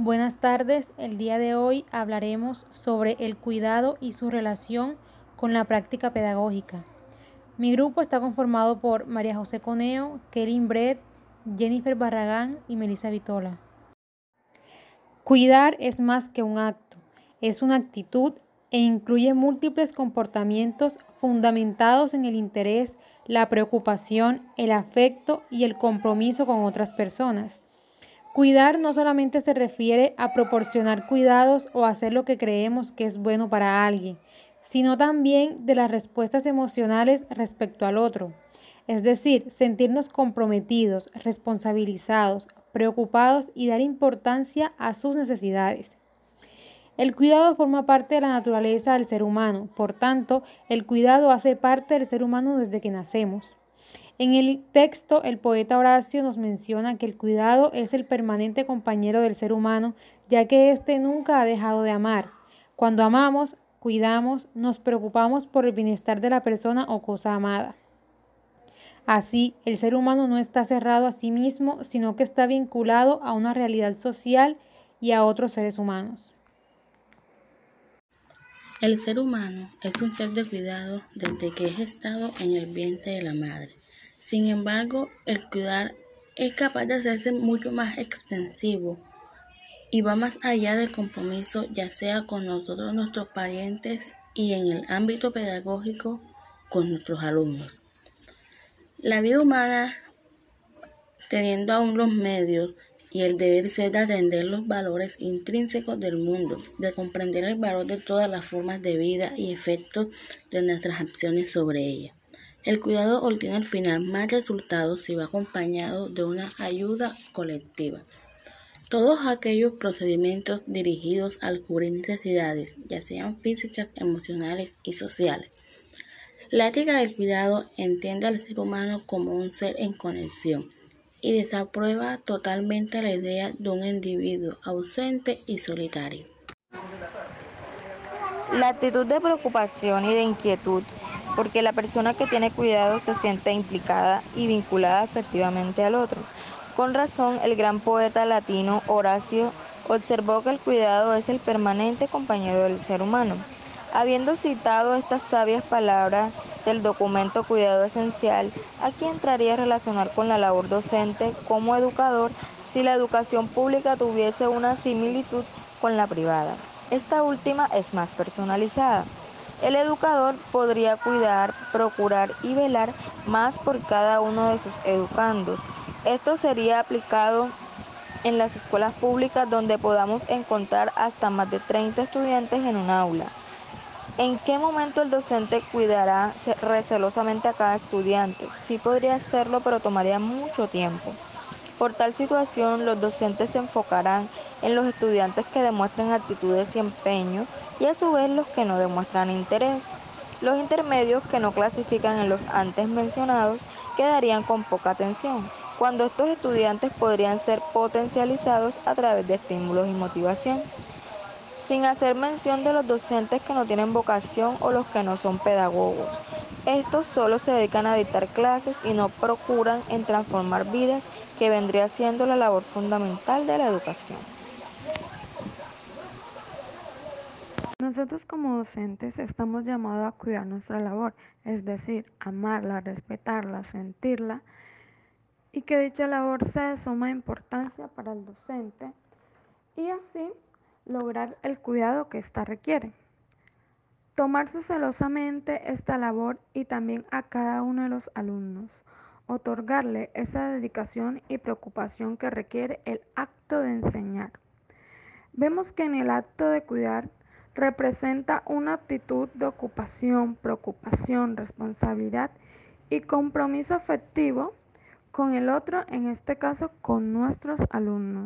Buenas tardes, el día de hoy hablaremos sobre el cuidado y su relación con la práctica pedagógica. Mi grupo está conformado por María José Coneo, Kelly Brett, Jennifer Barragán y Melissa Vitola. Cuidar es más que un acto, es una actitud e incluye múltiples comportamientos fundamentados en el interés, la preocupación, el afecto y el compromiso con otras personas. Cuidar no solamente se refiere a proporcionar cuidados o hacer lo que creemos que es bueno para alguien, sino también de las respuestas emocionales respecto al otro. Es decir, sentirnos comprometidos, responsabilizados, preocupados y dar importancia a sus necesidades. El cuidado forma parte de la naturaleza del ser humano, por tanto, el cuidado hace parte del ser humano desde que nacemos. En el texto, el poeta Horacio nos menciona que el cuidado es el permanente compañero del ser humano, ya que éste nunca ha dejado de amar. Cuando amamos, cuidamos, nos preocupamos por el bienestar de la persona o cosa amada. Así, el ser humano no está cerrado a sí mismo, sino que está vinculado a una realidad social y a otros seres humanos. El ser humano es un ser de cuidado desde que es estado en el vientre de la madre. Sin embargo, el cuidar es capaz de hacerse mucho más extensivo y va más allá del compromiso, ya sea con nosotros, nuestros parientes y en el ámbito pedagógico con nuestros alumnos. La vida humana, teniendo aún los medios y el deber ser de atender los valores intrínsecos del mundo, de comprender el valor de todas las formas de vida y efectos de nuestras acciones sobre ella. El cuidado obtiene al final más resultados si va acompañado de una ayuda colectiva. Todos aquellos procedimientos dirigidos al cubrir necesidades, ya sean físicas, emocionales y sociales. La ética del cuidado entiende al ser humano como un ser en conexión y desaprueba totalmente la idea de un individuo ausente y solitario. La actitud de preocupación y de inquietud porque la persona que tiene cuidado se siente implicada y vinculada efectivamente al otro. Con razón, el gran poeta latino Horacio observó que el cuidado es el permanente compañero del ser humano. Habiendo citado estas sabias palabras del documento Cuidado Esencial, aquí entraría a relacionar con la labor docente como educador si la educación pública tuviese una similitud con la privada. Esta última es más personalizada. El educador podría cuidar, procurar y velar más por cada uno de sus educandos. Esto sería aplicado en las escuelas públicas donde podamos encontrar hasta más de 30 estudiantes en un aula. ¿En qué momento el docente cuidará recelosamente a cada estudiante? Sí podría hacerlo, pero tomaría mucho tiempo. Por tal situación, los docentes se enfocarán en los estudiantes que demuestren actitudes y empeño y a su vez los que no demuestran interés. Los intermedios que no clasifican en los antes mencionados quedarían con poca atención, cuando estos estudiantes podrían ser potencializados a través de estímulos y motivación sin hacer mención de los docentes que no tienen vocación o los que no son pedagogos. Estos solo se dedican a dictar clases y no procuran en transformar vidas, que vendría siendo la labor fundamental de la educación. Nosotros como docentes estamos llamados a cuidar nuestra labor, es decir, amarla, respetarla, sentirla y que dicha labor sea de suma importancia para el docente y así lograr el cuidado que ésta requiere. Tomarse celosamente esta labor y también a cada uno de los alumnos. Otorgarle esa dedicación y preocupación que requiere el acto de enseñar. Vemos que en el acto de cuidar representa una actitud de ocupación, preocupación, responsabilidad y compromiso afectivo con el otro, en este caso con nuestros alumnos.